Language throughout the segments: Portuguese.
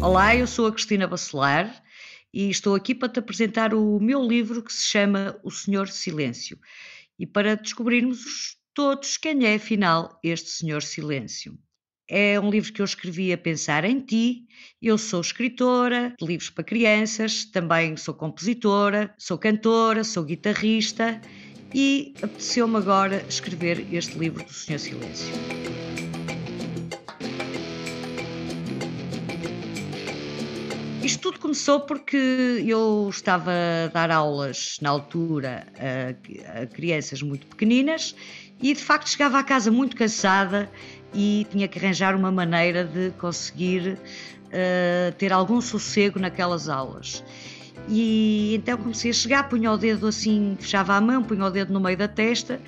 Olá, eu sou a Cristina Bacelar e estou aqui para te apresentar o meu livro que se chama O Senhor Silêncio e para descobrirmos todos quem é afinal este Senhor Silêncio. É um livro que eu escrevi a pensar em ti. Eu sou escritora de livros para crianças, também sou compositora, sou cantora, sou guitarrista e apeteceu-me agora escrever este livro do Senhor Silêncio. Isto tudo começou porque eu estava a dar aulas na altura a, a crianças muito pequeninas e de facto chegava à casa muito cansada e tinha que arranjar uma maneira de conseguir uh, ter algum sossego naquelas aulas. E então comecei a chegar, punha o dedo assim, fechava a mão, punha o dedo no meio da testa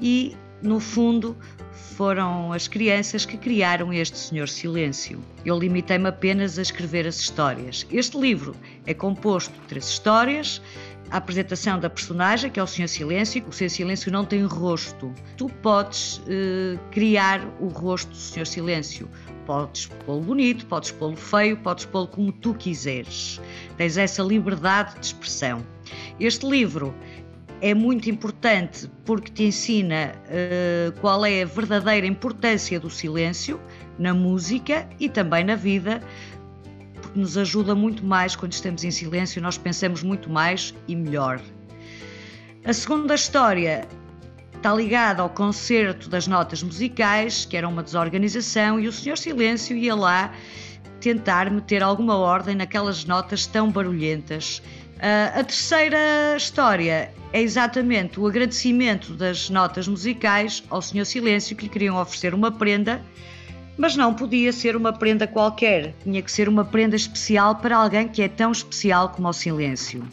e, no fundo, foram as crianças que criaram este Senhor Silêncio. Eu limitei-me apenas a escrever as histórias. Este livro é composto de três histórias, a apresentação da personagem, que é o Senhor Silêncio. O Senhor Silêncio não tem rosto. Tu podes uh, criar o rosto do Senhor Silêncio. Podes pô-lo bonito, podes pô-lo feio, podes pô-lo como tu quiseres. Tens essa liberdade de expressão. Este livro é muito importante porque te ensina uh, qual é a verdadeira importância do silêncio na música e também na vida, porque nos ajuda muito mais quando estamos em silêncio, nós pensamos muito mais e melhor. A segunda história está ligada ao concerto das notas musicais, que era uma desorganização, e o Senhor Silêncio ia lá tentar meter alguma ordem naquelas notas tão barulhentas. A terceira história é exatamente o agradecimento das notas musicais ao Senhor Silêncio, que lhe queriam oferecer uma prenda mas não podia ser uma prenda qualquer, tinha que ser uma prenda especial para alguém que é tão especial como o silêncio.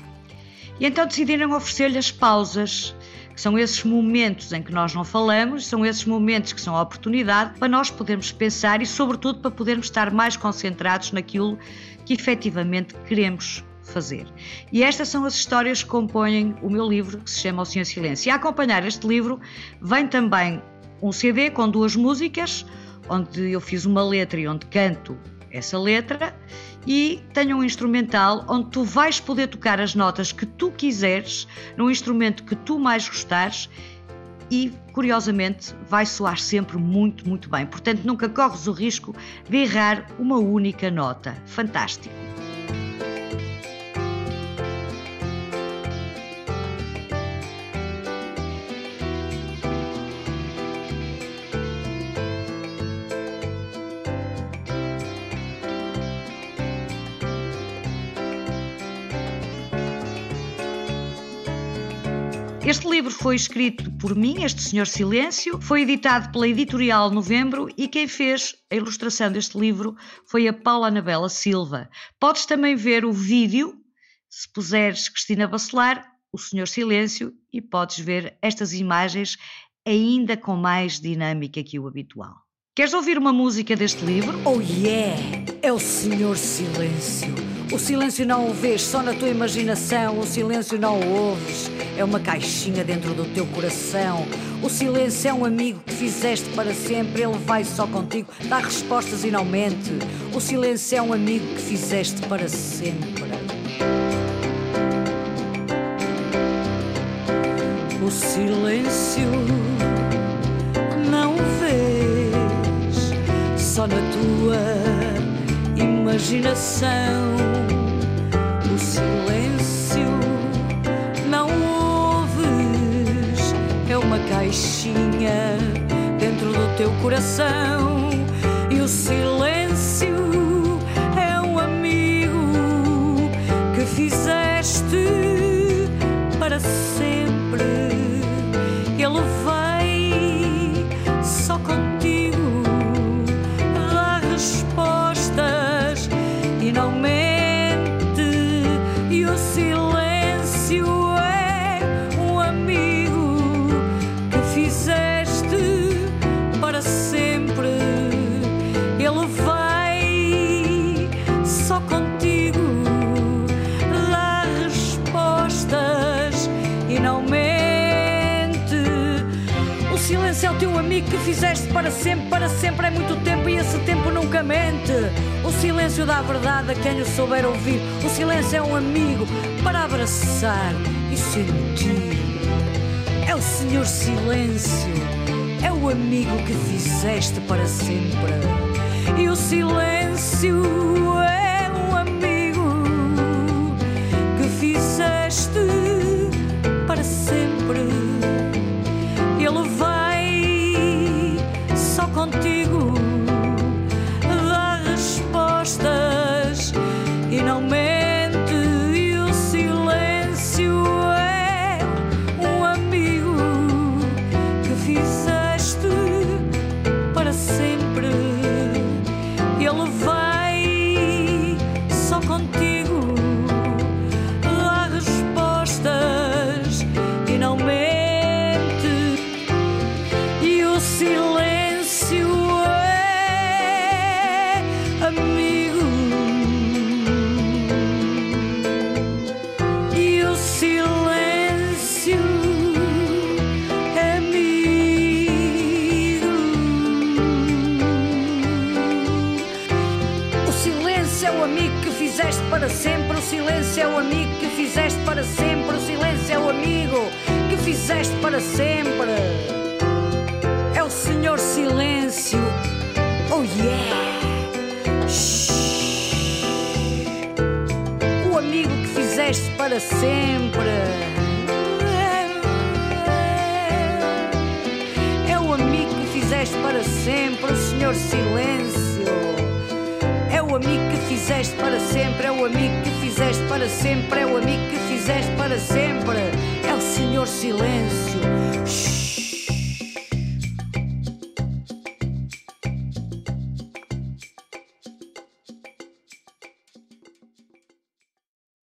E então decidiram oferecer-lhe as pausas, que são esses momentos em que nós não falamos, são esses momentos que são a oportunidade para nós podermos pensar e, sobretudo, para podermos estar mais concentrados naquilo que efetivamente queremos fazer. E estas são as histórias que compõem o meu livro, que se chama O Senhor Silêncio. E a acompanhar este livro vem também um CD com duas músicas onde eu fiz uma letra e onde canto essa letra e tenho um instrumental onde tu vais poder tocar as notas que tu quiseres, num instrumento que tu mais gostares e, curiosamente, vai soar sempre muito, muito bem. Portanto, nunca corres o risco de errar uma única nota. Fantástico! Este livro foi escrito por mim, este Senhor Silêncio, foi editado pela Editorial Novembro e quem fez a ilustração deste livro foi a Paula Anabela Silva. Podes também ver o vídeo, se puseres Cristina Bacelar, o Senhor Silêncio, e podes ver estas imagens ainda com mais dinâmica que o habitual. Queres ouvir uma música deste livro? Oh yeah! É o Senhor Silêncio. O silêncio não o vês, só na tua imaginação. O silêncio não o ouves, é uma caixinha dentro do teu coração. O silêncio é um amigo que fizeste para sempre, ele vai só contigo, dá respostas e não mente. O silêncio é um amigo que fizeste para sempre. O silêncio não vês, só na tua imaginação. É uma caixinha dentro do teu coração. E o silêncio é um amigo que fizeste para sempre. Ele vai silêncio o teu amigo que fizeste para sempre, para sempre é muito tempo e esse tempo nunca mente. O silêncio dá verdade a quem o souber ouvir. O silêncio é um amigo para abraçar e sentir. É o Senhor Silêncio, é o amigo que fizeste para sempre. E o silêncio para sempre. O silêncio é o amigo que fizeste para sempre. O silêncio é o amigo que fizeste para sempre. É o Senhor Silêncio. Oh yeah! Shhh. O amigo que fizeste para sempre. É o amigo que fizeste para sempre, o Senhor Silêncio. Fizeste para sempre, é o amigo que fizeste para sempre, é o amigo que fizeste para sempre. É o Senhor Silêncio.